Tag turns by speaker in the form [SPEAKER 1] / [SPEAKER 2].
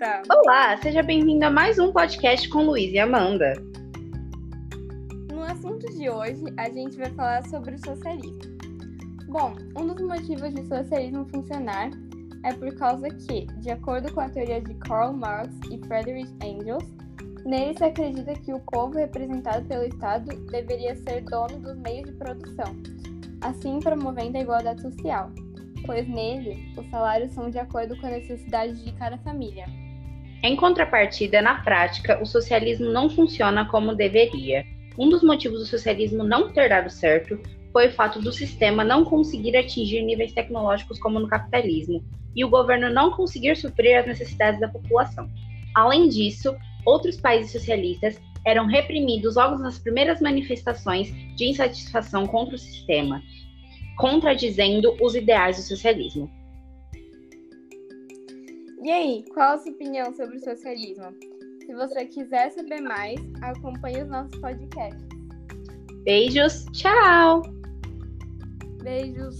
[SPEAKER 1] Tá.
[SPEAKER 2] Olá, seja bem-vindo a mais um podcast com Luiz e Amanda.
[SPEAKER 1] No assunto de hoje, a gente vai falar sobre o socialismo. Bom, um dos motivos de socialismo funcionar é por causa que, de acordo com a teoria de Karl Marx e Friedrich Engels, nele se acredita que o povo representado pelo Estado deveria ser dono dos meios de produção, assim promovendo a igualdade social, pois nele os salários são de acordo com a necessidade de cada família.
[SPEAKER 2] Em contrapartida, na prática, o socialismo não funciona como deveria. Um dos motivos do socialismo não ter dado certo foi o fato do sistema não conseguir atingir níveis tecnológicos como no capitalismo e o governo não conseguir suprir as necessidades da população. Além disso, outros países socialistas eram reprimidos logo nas primeiras manifestações de insatisfação contra o sistema, contradizendo os ideais do socialismo.
[SPEAKER 1] E aí, qual a sua opinião sobre o socialismo? Se você quiser saber mais, acompanhe os nossos podcasts.
[SPEAKER 2] Beijos, tchau!
[SPEAKER 1] Beijos!